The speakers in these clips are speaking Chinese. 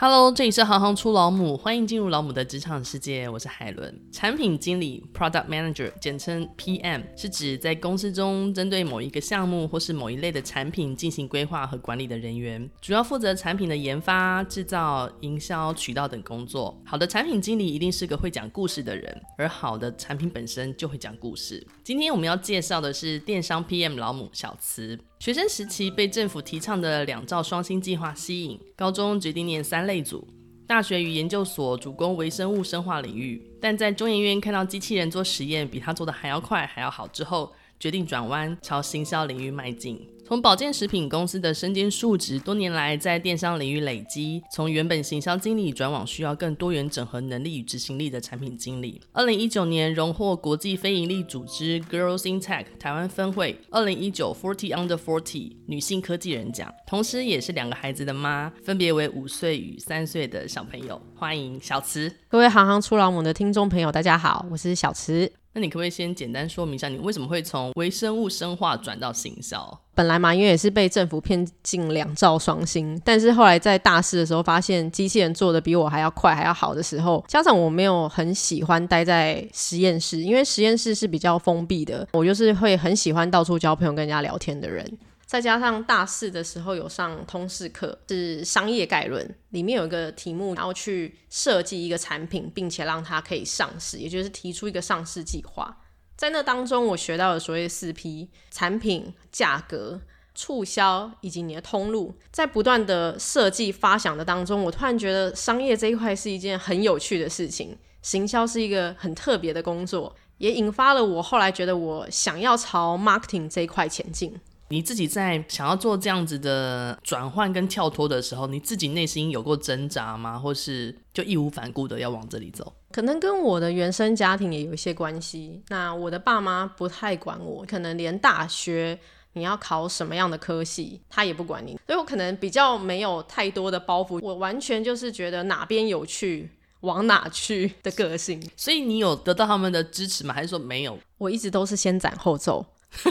Hello，这里是行行出老母，欢迎进入老母的职场世界。我是海伦，产品经理 （Product Manager） 简称 PM，是指在公司中针对某一个项目或是某一类的产品进行规划和管理的人员，主要负责产品的研发、制造、营销、渠道等工作。好的产品经理一定是个会讲故事的人，而好的产品本身就会讲故事。今天我们要介绍的是电商 PM 老母小慈。学生时期被政府提倡的两兆双星计划吸引，高中决定念三类组，大学与研究所主攻微生物生化领域，但在中研院看到机器人做实验比他做的还要快还要好之后，决定转弯朝行销领域迈进。从保健食品公司的身兼数职，多年来在电商领域累积，从原本行销经理转往需要更多元整合能力与执行力的产品经理。二零一九年荣获国际非营利组织 Girls in Tech 台湾分会二零一九 Forty Under Forty 女性科技人奖，同时也是两个孩子的妈，分别为五岁与三岁的小朋友。欢迎小慈。各位行行出老母的听众朋友，大家好，我是小慈。那你可不可以先简单说明一下，你为什么会从微生物生化转到行销？本来嘛，因为也是被政府骗进两兆双薪，但是后来在大四的时候，发现机器人做的比我还要快，还要好的时候，加上我没有很喜欢待在实验室，因为实验室是比较封闭的，我就是会很喜欢到处交朋友、跟人家聊天的人。再加上大四的时候有上通识课，是商业概论，里面有一个题目，然后去设计一个产品，并且让它可以上市，也就是提出一个上市计划。在那当中，我学到了所谓的四 P：产品、价格、促销以及你的通路。在不断的设计发想的当中，我突然觉得商业这一块是一件很有趣的事情，行销是一个很特别的工作，也引发了我后来觉得我想要朝 marketing 这一块前进。你自己在想要做这样子的转换跟跳脱的时候，你自己内心有过挣扎吗？或是就义无反顾的要往这里走？可能跟我的原生家庭也有一些关系。那我的爸妈不太管我，可能连大学你要考什么样的科系，他也不管你。所以我可能比较没有太多的包袱，我完全就是觉得哪边有趣往哪去的个性。所以你有得到他们的支持吗？还是说没有？我一直都是先斩后奏。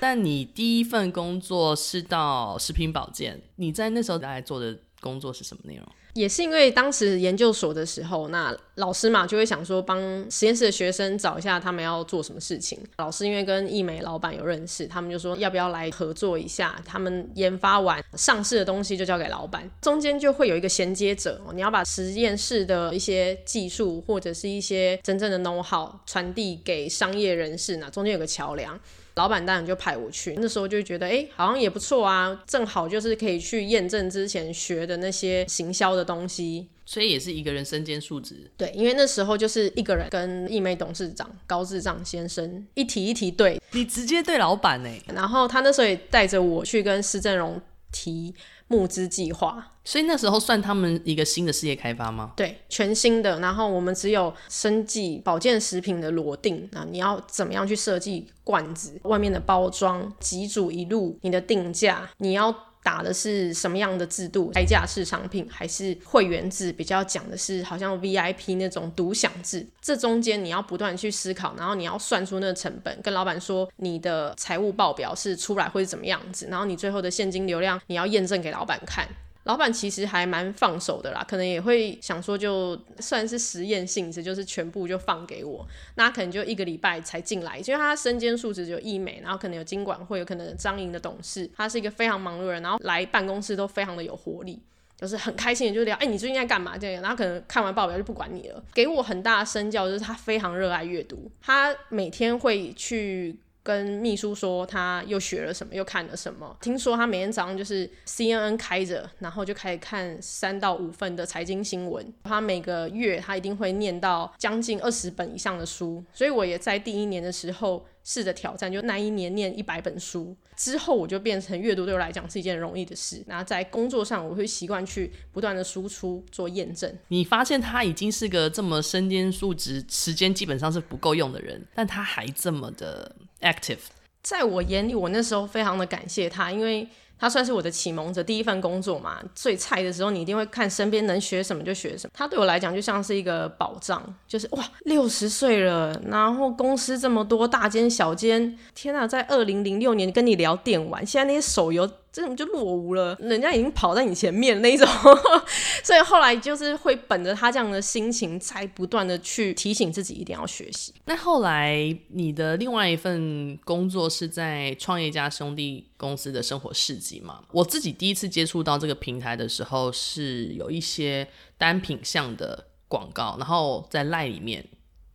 但你第一份工作是到食品保健，你在那时候大概做的工作是什么内容？也是因为当时研究所的时候，那老师嘛就会想说帮实验室的学生找一下他们要做什么事情。老师因为跟义美老板有认识，他们就说要不要来合作一下。他们研发完上市的东西就交给老板，中间就会有一个衔接者，你要把实验室的一些技术或者是一些真正的 know how 传递给商业人士，那中间有个桥梁。老板当然就派我去，那时候就觉得，哎、欸，好像也不错啊，正好就是可以去验证之前学的那些行销的东西，所以也是一个人身兼数职。对，因为那时候就是一个人跟易美董事长高智障先生一题一题对，你直接对老板呢，然后他那时候也带着我去跟施正荣提募资计划，所以那时候算他们一个新的事业开发吗？对，全新的。然后我们只有生计保健食品的裸定，那你要怎么样去设计罐子、外面的包装、几组一路、你的定价，你要。打的是什么样的制度？开价式商品还是会员制？比较讲的是好像 VIP 那种独享制。这中间你要不断去思考，然后你要算出那个成本，跟老板说你的财务报表是出来会是怎么样子，然后你最后的现金流量你要验证给老板看。老板其实还蛮放手的啦，可能也会想说，就算是实验性质，就是全部就放给我。那可能就一个礼拜才进来，因为他身兼数职，有义美，然后可能有经管会，有可能有张营的董事，他是一个非常忙碌的人，然后来办公室都非常的有活力，就是很开心的就聊，哎、你最近在干嘛？这样，然后可能看完报表就不管你了，给我很大的身教，就是他非常热爱阅读，他每天会去。跟秘书说他又学了什么，又看了什么。听说他每天早上就是 CNN 开着，然后就开始看三到五份的财经新闻。他每个月他一定会念到将近二十本以上的书。所以我也在第一年的时候试着挑战，就那一年念一百本书。之后我就变成阅读对我来讲是一件容易的事。然后在工作上我会习惯去不断的输出做验证。你发现他已经是个这么身兼数职，时间基本上是不够用的人，但他还这么的。active，在我眼里，我那时候非常的感谢他，因为他算是我的启蒙者，第一份工作嘛，最菜的时候，你一定会看身边能学什么就学什么。他对我来讲就像是一个宝藏，就是哇，六十岁了，然后公司这么多大间小间，天哪，在二零零六年跟你聊电玩，现在那些手游这种就落伍了，人家已经跑在你前面那一种。所以后来就是会本着他这样的心情，才不断的去提醒自己一定要学习。那后来你的另外一份工作是在创业家兄弟公司的生活市集嘛？我自己第一次接触到这个平台的时候，是有一些单品项的广告，然后在 LINE 里面。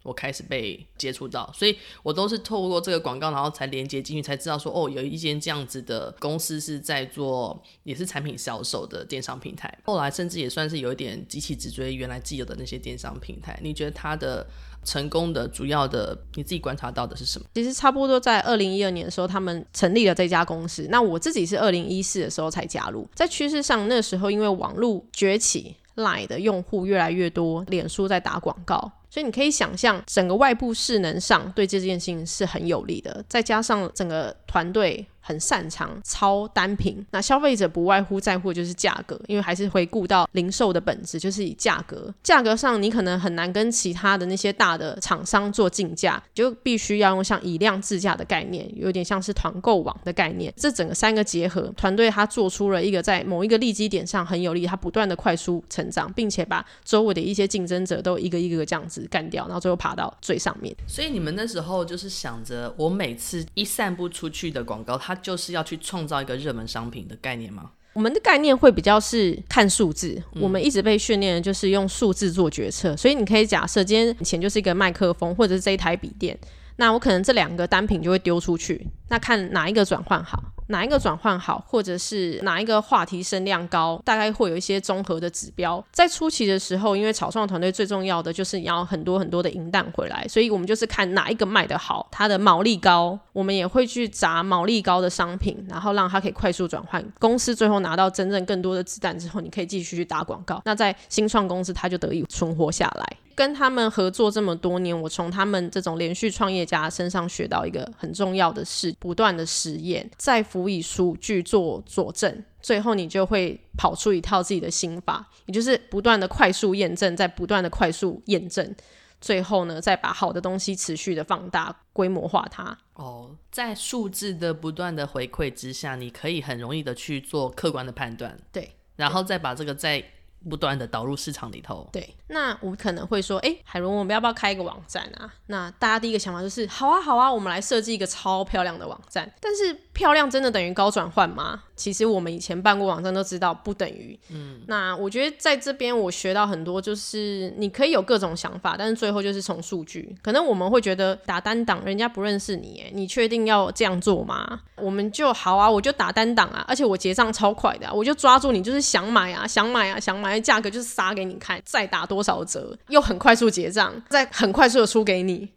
我开始被接触到，所以我都是透过这个广告，然后才连接进去，才知道说哦，有一间这样子的公司是在做也是产品销售的电商平台。后来甚至也算是有一点极其直追原来既有的那些电商平台。你觉得它的成功的主要的你自己观察到的是什么？其实差不多在二零一二年的时候，他们成立了这家公司。那我自己是二零一四的时候才加入。在趋势上，那时候因为网络崛起，LINE 的用户越来越多，脸书在打广告。所以你可以想象，整个外部势能上对这件事情是很有利的，再加上整个团队。很擅长超单品，那消费者不外乎在乎就是价格，因为还是回顾到零售的本质，就是以价格。价格上你可能很难跟其他的那些大的厂商做竞价，就必须要用像以量制价的概念，有点像是团购网的概念。这整个三个结合，团队他做出了一个在某一个利基点上很有利，他不断的快速成长，并且把周围的一些竞争者都一个一个这样子干掉，然后最后爬到最上面。所以你们那时候就是想着，我每次一散布出去的广告，它就是要去创造一个热门商品的概念吗？我们的概念会比较是看数字，嗯、我们一直被训练的就是用数字做决策，所以你可以假设今天钱就是一个麦克风，或者是这一台笔电，那我可能这两个单品就会丢出去，那看哪一个转换好。哪一个转换好，或者是哪一个话题声量高，大概会有一些综合的指标。在初期的时候，因为草创团队最重要的就是你要很多很多的银弹回来，所以我们就是看哪一个卖得好，它的毛利高，我们也会去砸毛利高的商品，然后让它可以快速转换。公司最后拿到真正更多的子弹之后，你可以继续去打广告。那在新创公司，它就得以存活下来。跟他们合作这么多年，我从他们这种连续创业家身上学到一个很重要的事：不断的实验，再辅以数据做佐证，最后你就会跑出一套自己的心法，也就是不断的快速验证，在不断的快速验证，最后呢，再把好的东西持续的放大、规模化它。哦，在数字的不断的回馈之下，你可以很容易的去做客观的判断，对，然后再把这个再。不断的导入市场里头，对，那我可能会说，哎，海伦，我们要不要开一个网站啊？那大家第一个想法就是，好啊，好啊，我们来设计一个超漂亮的网站。但是，漂亮真的等于高转换吗？其实我们以前办过网站都知道不等于。嗯，那我觉得在这边我学到很多，就是你可以有各种想法，但是最后就是从数据。可能我们会觉得打单档，人家不认识你，哎，你确定要这样做吗？我们就好啊，我就打单档啊，而且我结账超快的啊，我就抓住你，就是想买啊，想买啊，想买，价格就是杀给你看，再打多多少折，又很快速结账，再很快速的出给你。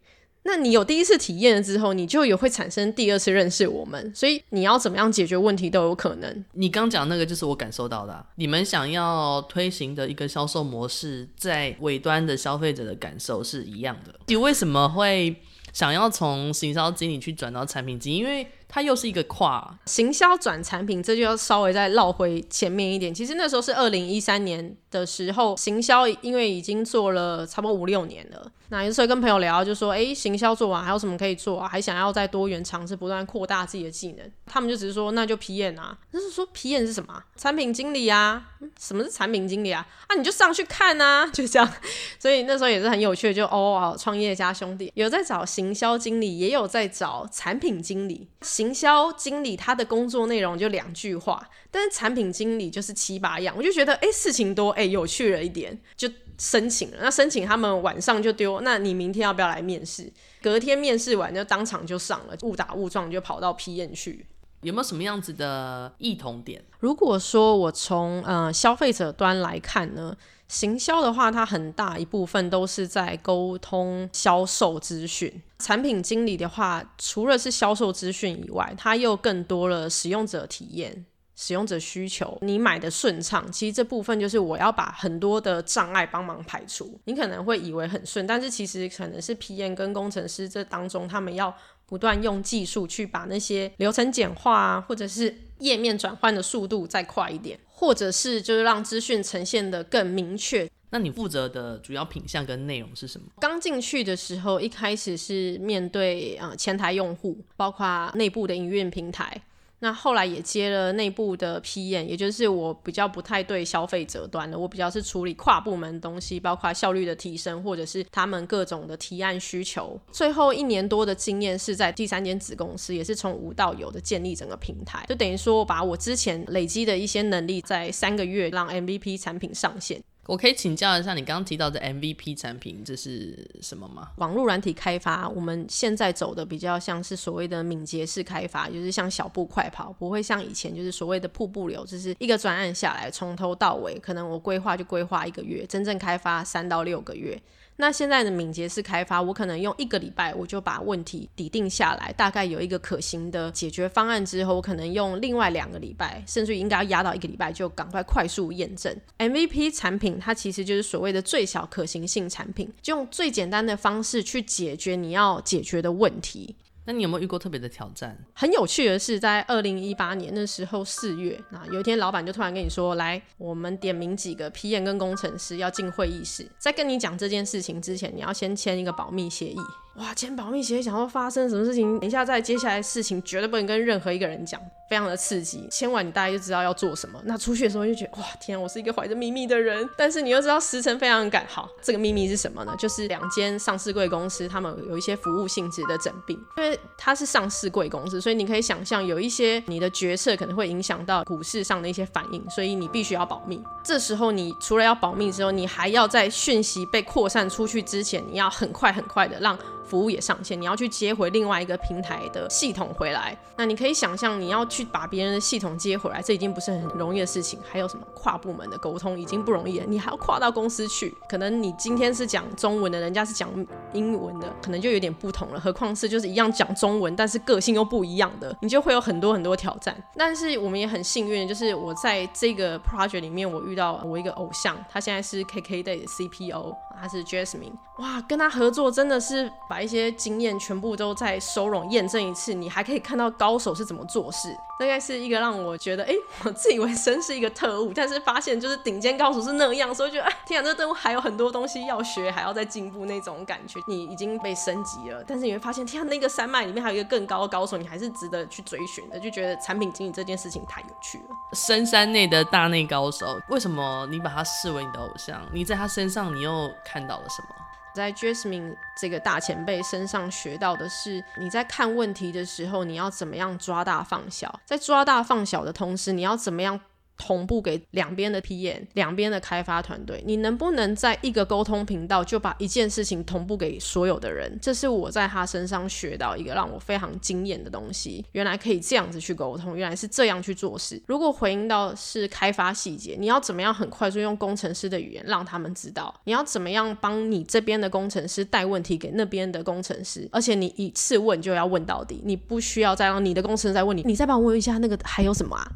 那你有第一次体验了之后，你就有会产生第二次认识我们，所以你要怎么样解决问题都有可能。你刚讲那个就是我感受到的，你们想要推行的一个销售模式，在尾端的消费者的感受是一样的。你为什么会想要从行销经理去转到产品经理？因为它又是一个跨行销转产品，这就要稍微再绕回前面一点。其实那时候是二零一三年的时候，行销因为已经做了差不多五六年了。那有时候跟朋友聊，就说：“哎，行销做完还有什么可以做啊？还想要再多元尝试，不断扩大自己的技能。”他们就只是说：“那就 PM 啊。”就是说 PM 是什么？产品经理啊？什么是产品经理啊？啊，你就上去看啊，就这样。所以那时候也是很有趣的，就哦，创业家兄弟有在找行销经理，也有在找产品经理。营销经理他的工作内容就两句话，但是产品经理就是七八样，我就觉得哎，事情多，哎，有趣了一点，就申请了。那申请他们晚上就丢，那你明天要不要来面试？隔天面试完就当场就上了，误打误撞就跑到 PM 去。有没有什么样子的异同点？如果说我从呃消费者端来看呢？行销的话，它很大一部分都是在沟通销售资讯。产品经理的话，除了是销售资讯以外，它又更多了使用者体验、使用者需求。你买的顺畅，其实这部分就是我要把很多的障碍帮忙排除。你可能会以为很顺，但是其实可能是 PM 跟工程师这当中，他们要不断用技术去把那些流程简化啊，或者是页面转换的速度再快一点。或者是就是让资讯呈现的更明确。那你负责的主要品项跟内容是什么？刚进去的时候，一开始是面对呃前台用户，包括内部的营运平台。那后来也接了内部的 PM，也就是我比较不太对消费者端的，我比较是处理跨部门东西，包括效率的提升，或者是他们各种的提案需求。最后一年多的经验是在第三间子公司，也是从无到有的建立整个平台，就等于说我把我之前累积的一些能力，在三个月让 MVP 产品上线。我可以请教一下，你刚刚提到的 MVP 产品这是什么吗？网络软体开发，我们现在走的比较像是所谓的敏捷式开发，就是像小步快跑，不会像以前就是所谓的瀑布流，就是一个专案下来从头到尾，可能我规划就规划一个月，真正开发三到六个月。那现在的敏捷式开发，我可能用一个礼拜，我就把问题拟定下来，大概有一个可行的解决方案之后，我可能用另外两个礼拜，甚至应该要压到一个礼拜，就赶快快速验证 MVP 产品。它其实就是所谓的最小可行性产品，就用最简单的方式去解决你要解决的问题。那你有没有遇过特别的挑战？很有趣的是，在二零一八年那时候四月，那有一天老板就突然跟你说：“来，我们点名几个 PM 跟工程师要进会议室，在跟你讲这件事情之前，你要先签一个保密协议。”哇，签保密协议，想要发生什么事情？等一下，在接下来事情绝对不能跟任何一个人讲，非常的刺激。签完你大概就知道要做什么。那出去的时候就觉得哇，天，我是一个怀着秘密的人。但是你又知道时辰非常赶。好，这个秘密是什么呢？就是两间上市贵公司，他们有一些服务性质的诊病。因为它是上市贵公司，所以你可以想象有一些你的决策可能会影响到股市上的一些反应，所以你必须要保密。这时候你除了要保密之后，你还要在讯息被扩散出去之前，你要很快很快的让。服务也上线，你要去接回另外一个平台的系统回来。那你可以想象，你要去把别人的系统接回来，这已经不是很容易的事情。还有什么跨部门的沟通已经不容易了，你还要跨到公司去。可能你今天是讲中文的，人家是讲英文的，可能就有点不同了。何况是就是一样讲中文，但是个性又不一样的，你就会有很多很多挑战。但是我们也很幸运，就是我在这个 project 里面，我遇到我一个偶像，他现在是 KKday 的 CPO，他是 Jasmine。哇，跟他合作真的是把一些经验全部都在收拢验证一次，你还可以看到高手是怎么做事。大概是一个让我觉得，哎、我自以为真是一个特务，但是发现就是顶尖高手是那样，所以觉得，哎，天啊，这个任务还有很多东西要学，还要再进步那种感觉。你已经被升级了，但是你会发现，天啊，那个山脉里面还有一个更高的高手，你还是值得去追寻的。就觉得产品经理这件事情太有趣了。深山内的大内高手，为什么你把他视为你的偶像？你在他身上，你又看到了什么？在 Jasmine 这个大前辈身上学到的是，你在看问题的时候，你要怎么样抓大放小，在抓大放小的同时，你要怎么样？同步给两边的 PM，两边的开发团队，你能不能在一个沟通频道就把一件事情同步给所有的人？这是我在他身上学到一个让我非常惊艳的东西。原来可以这样子去沟通，原来是这样去做事。如果回应到是开发细节，你要怎么样很快速用工程师的语言让他们知道？你要怎么样帮你这边的工程师带问题给那边的工程师？而且你一次问就要问到底，你不需要再让你的工程师再问你，你再帮我问一下那个还有什么啊？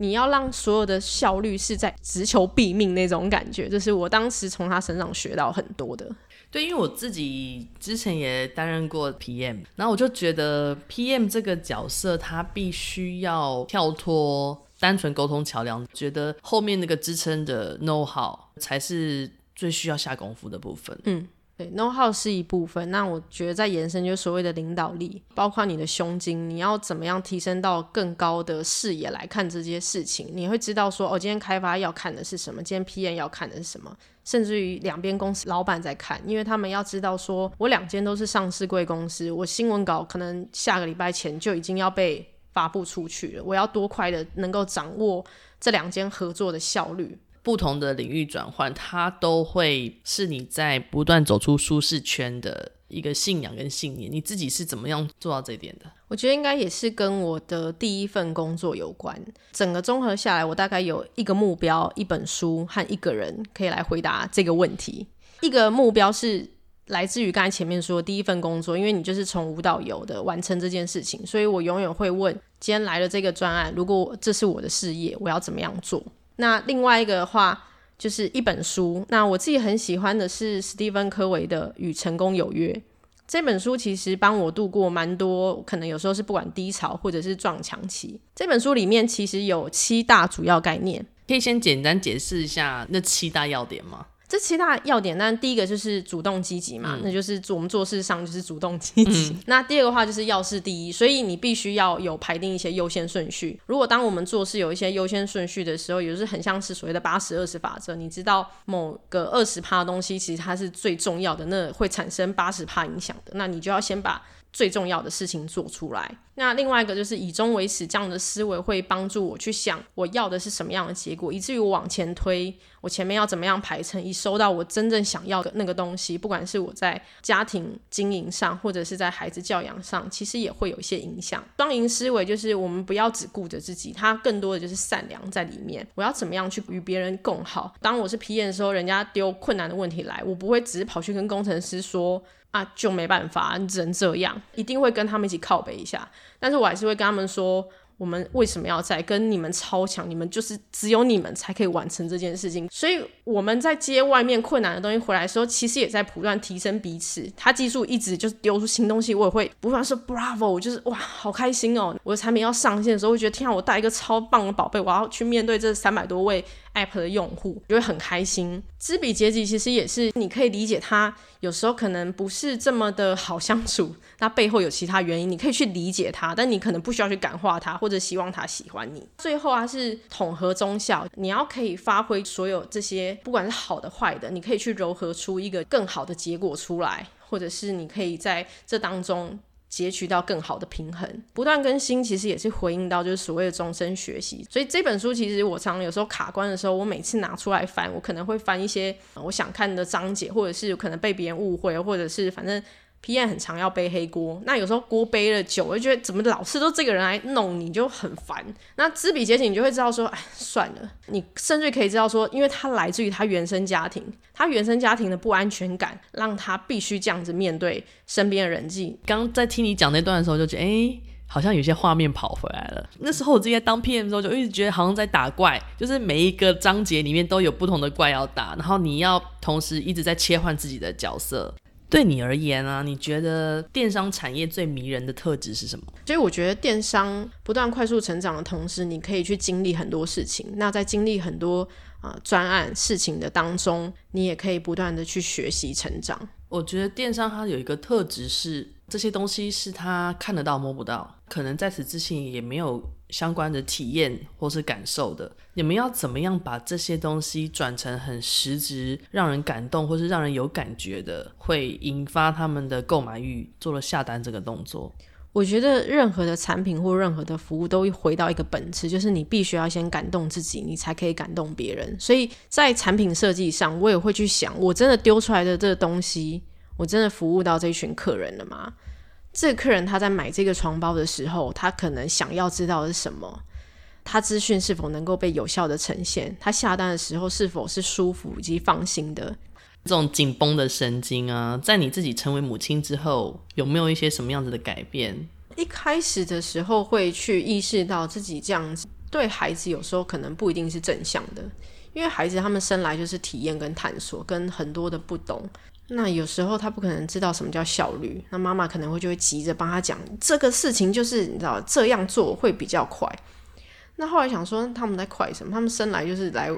你要让所有的效率是在直求毙命那种感觉，就是我当时从他身上学到很多的。对，因为我自己之前也担任过 PM，然后我就觉得 PM 这个角色，他必须要跳脱单纯沟通桥梁，觉得后面那个支撑的 know how 才是最需要下功夫的部分。嗯。对，know how 是一部分。那我觉得在延伸，就是所谓的领导力，包括你的胸襟，你要怎么样提升到更高的视野来看这些事情？你会知道说，哦，今天开发要看的是什么，今天 PM 要看的是什么，甚至于两边公司老板在看，因为他们要知道说，我两间都是上市贵公司，我新闻稿可能下个礼拜前就已经要被发布出去了，我要多快的能够掌握这两间合作的效率。不同的领域转换，它都会是你在不断走出舒适圈的一个信仰跟信念。你自己是怎么样做到这一点的？我觉得应该也是跟我的第一份工作有关。整个综合下来，我大概有一个目标、一本书和一个人可以来回答这个问题。一个目标是来自于刚才前面说的第一份工作，因为你就是从无到有的完成这件事情，所以我永远会问：今天来了这个专案，如果这是我的事业，我要怎么样做？那另外一个的话，就是一本书。那我自己很喜欢的是史蒂芬·科维的《与成功有约》这本书，其实帮我度过蛮多，可能有时候是不管低潮或者是撞墙期。这本书里面其实有七大主要概念，可以先简单解释一下那七大要点吗？这七大要点，那第一个就是主动积极嘛，嗯、那就是我们做事上就是主动积极。嗯、那第二个话就是要事第一，所以你必须要有排定一些优先顺序。如果当我们做事有一些优先顺序的时候，也就是很像是所谓的八十二十法则，你知道某个二十趴的东西其实它是最重要的，那会产生八十趴影响的，那你就要先把。最重要的事情做出来。那另外一个就是以终为始，这样的思维会帮助我去想我要的是什么样的结果，以至于我往前推，我前面要怎么样排成，以收到我真正想要的那个东西。不管是我在家庭经营上，或者是在孩子教养上，其实也会有一些影响。双赢思维就是我们不要只顾着自己，它更多的就是善良在里面。我要怎么样去与别人共好？当我是 PM 的时候，人家丢困难的问题来，我不会只是跑去跟工程师说。啊，就没办法，你只能这样，一定会跟他们一起靠北一下，但是我还是会跟他们说。我们为什么要在跟你们超强？你们就是只有你们才可以完成这件事情。所以我们在接外面困难的东西回来的时候，其实也在不断提升彼此。他技术一直就是丢出新东西，我也会不断说 Bravo，就是哇，好开心哦！我的产品要上线的时候，会觉得天啊，我带一个超棒的宝贝，我要去面对这三百多位 App 的用户，就会很开心。知彼知己其实也是你可以理解他有时候可能不是这么的好相处，那背后有其他原因，你可以去理解他，但你可能不需要去感化他或。者希望他喜欢你，最后啊是统合中效，你要可以发挥所有这些，不管是好的坏的，你可以去糅合出一个更好的结果出来，或者是你可以在这当中截取到更好的平衡。不断更新其实也是回应到就是所谓的终身学习，所以这本书其实我常常有时候卡关的时候，我每次拿出来翻，我可能会翻一些我想看的章节，或者是可能被别人误会，或者是反正。PM 很常要背黑锅，那有时候锅背了久，我就觉得怎么老是都这个人来弄你，就很烦。那知彼解己，你就会知道说，哎，算了。你甚至可以知道说，因为他来自于他原生家庭，他原生家庭的不安全感，让他必须这样子面对身边的人际。刚在听你讲那段的时候，就觉得，哎，好像有些画面跑回来了。那时候我自己在当 PM 的时候，就一直觉得好像在打怪，就是每一个章节里面都有不同的怪要打，然后你要同时一直在切换自己的角色。对你而言啊，你觉得电商产业最迷人的特质是什么？所以我觉得电商不断快速成长的同时，你可以去经历很多事情。那在经历很多啊、呃、专案事情的当中，你也可以不断的去学习成长。我觉得电商它有一个特质是，这些东西是他看得到摸不到，可能在此之前也没有。相关的体验或是感受的，你们要怎么样把这些东西转成很实质、让人感动或是让人有感觉的，会引发他们的购买欲，做了下单这个动作？我觉得任何的产品或任何的服务都回到一个本质，就是你必须要先感动自己，你才可以感动别人。所以在产品设计上，我也会去想，我真的丢出来的这个东西，我真的服务到这群客人了吗？这个客人他在买这个床包的时候，他可能想要知道的是什么？他资讯是否能够被有效的呈现？他下单的时候是否是舒服以及放心的？这种紧绷的神经啊，在你自己成为母亲之后，有没有一些什么样子的改变？一开始的时候会去意识到自己这样子对孩子有时候可能不一定是正向的，因为孩子他们生来就是体验跟探索，跟很多的不懂。那有时候他不可能知道什么叫效率，那妈妈可能会就会急着帮他讲这个事情，就是你知道这样做会比较快。那后来想说他们在快什么？他们生来就是来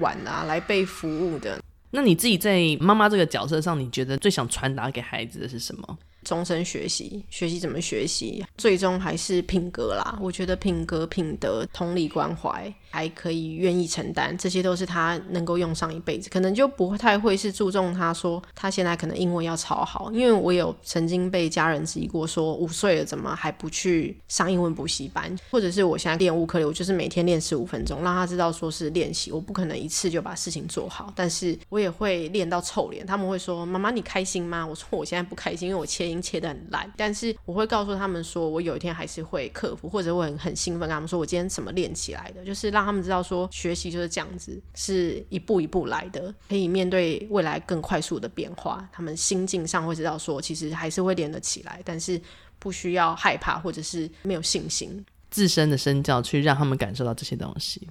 玩啊，来被服务的。那你自己在妈妈这个角色上，你觉得最想传达给孩子的是什么？终身学习，学习怎么学习，最终还是品格啦。我觉得品格、品德、同理、关怀，还可以愿意承担，这些都是他能够用上一辈子。可能就不太会是注重他说他现在可能英文要超好，因为我有曾经被家人质疑过，说五岁了怎么还不去上英文补习班，或者是我现在练乌克丽，我就是每天练十五分钟，让他知道说是练习，我不可能一次就把事情做好，但是我也会练到臭脸。他们会说妈妈你开心吗？我说我现在不开心，因为我切。切得很烂，但是我会告诉他们说，我有一天还是会克服，或者会很很兴奋，跟他们说我今天怎么练起来的，就是让他们知道说学习就是这样子，是一步一步来的，可以面对未来更快速的变化。他们心境上会知道说，其实还是会练得起来，但是不需要害怕或者是没有信心。自身的身教去让他们感受到这些东西。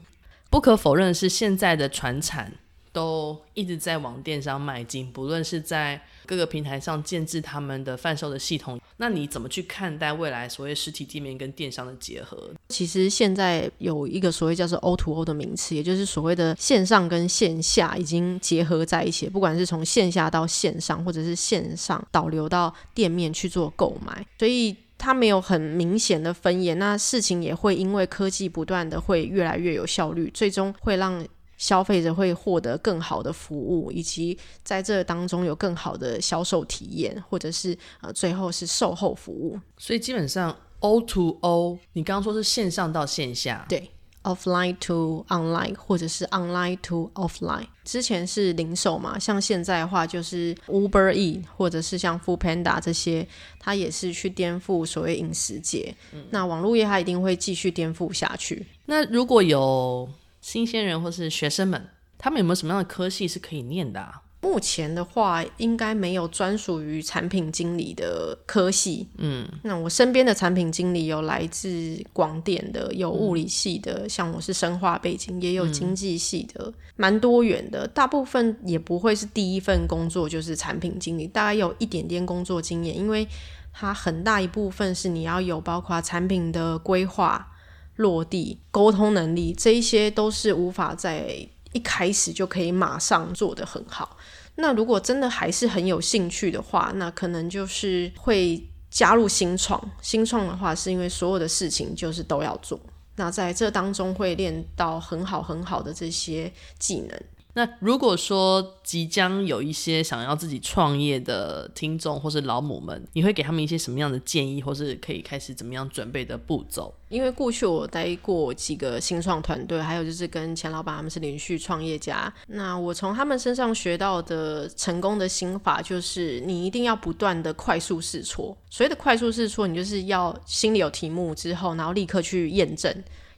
不可否认的是，现在的传产都一直在往电商迈进，不论是在各个平台上建置他们的贩售的系统。那你怎么去看待未来所谓实体店面跟电商的结合？其实现在有一个所谓叫做 O to O 的名词，也就是所谓的线上跟线下已经结合在一起，不管是从线下到线上，或者是线上导流到店面去做购买，所以它没有很明显的分野。那事情也会因为科技不断的会越来越有效率，最终会让。消费者会获得更好的服务，以及在这当中有更好的销售体验，或者是呃最后是售后服务。所以基本上 O to O，你刚刚说是线上到线下，对，offline to online，或者是 online to offline。之前是零售嘛，像现在的话就是 Uber E，或者是像 Foodpanda 这些，它也是去颠覆所谓饮食界。嗯、那网络业它一定会继续颠覆下去。那如果有新鲜人或是学生们，他们有没有什么样的科系是可以念的啊？目前的话，应该没有专属于产品经理的科系。嗯，那我身边的产品经理有来自广电的，有物理系的，嗯、像我是生化背景，也有经济系的，蛮、嗯、多元的。大部分也不会是第一份工作就是产品经理，大概有一点点工作经验，因为它很大一部分是你要有包括产品的规划。落地沟通能力，这一些都是无法在一开始就可以马上做得很好。那如果真的还是很有兴趣的话，那可能就是会加入新创。新创的话，是因为所有的事情就是都要做。那在这当中会练到很好很好的这些技能。那如果说即将有一些想要自己创业的听众或是老母们，你会给他们一些什么样的建议，或是可以开始怎么样准备的步骤？因为过去我待过几个新创团队，还有就是跟钱老板他们是连续创业家。那我从他们身上学到的成功的心法，就是你一定要不断的快速试错。所谓的快速试错，你就是要心里有题目之后，然后立刻去验证。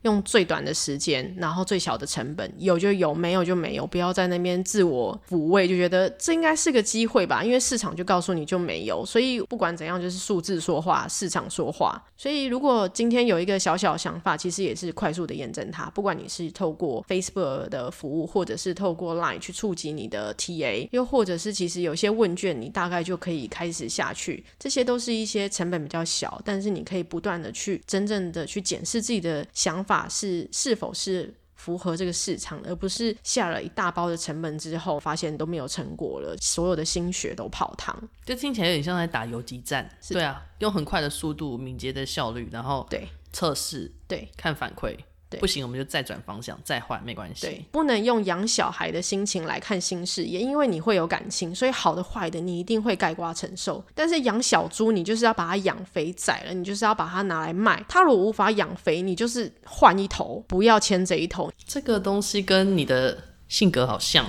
用最短的时间，然后最小的成本，有就有，没有就没有，不要在那边自我抚慰，就觉得这应该是个机会吧，因为市场就告诉你就没有，所以不管怎样，就是数字说话，市场说话。所以如果今天有一个小小想法，其实也是快速的验证它，不管你是透过 Facebook 的服务，或者是透过 Line 去触及你的 TA，又或者是其实有些问卷，你大概就可以开始下去，这些都是一些成本比较小，但是你可以不断的去真正的去检视自己的想法。是是否是符合这个市场，而不是下了一大包的成本之后，发现都没有成果了，所有的心血都泡汤。这听起来有点像在打游击战。对啊，用很快的速度、敏捷的效率，然后对测试，对看反馈。不行，我们就再转方向，再换，没关系。对，不能用养小孩的心情来看新事业，因为你会有感情，所以好的坏的你一定会盖瓜承受。但是养小猪，你就是要把它养肥宰了，你就是要把它拿来卖。它如果无法养肥，你就是换一头，不要牵这一头。这个东西跟你的性格好像，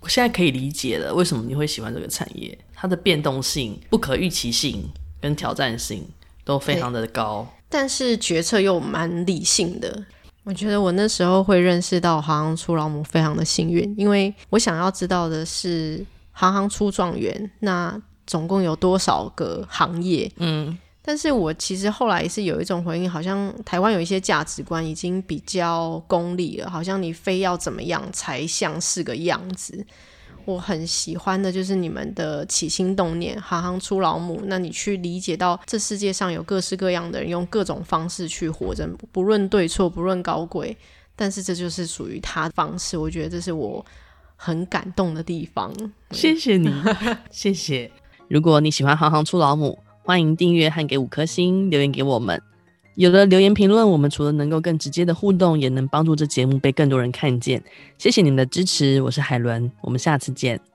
我现在可以理解了，为什么你会喜欢这个产业？它的变动性、不可预期性跟挑战性都非常的高，但是决策又蛮理性的。我觉得我那时候会认识到行行出老母非常的幸运，因为我想要知道的是行行出状元，那总共有多少个行业？嗯，但是我其实后来是有一种回应，好像台湾有一些价值观已经比较功利了，好像你非要怎么样才像是个样子。我很喜欢的就是你们的起心动念，行行出老母。那你去理解到这世界上有各式各样的人，用各种方式去活着，不论对错，不论高贵，但是这就是属于他的方式。我觉得这是我很感动的地方。谢谢你，谢谢。如果你喜欢行行出老母，欢迎订阅和给五颗星留言给我们。有了留言评论，我们除了能够更直接的互动，也能帮助这节目被更多人看见。谢谢你们的支持，我是海伦，我们下次见。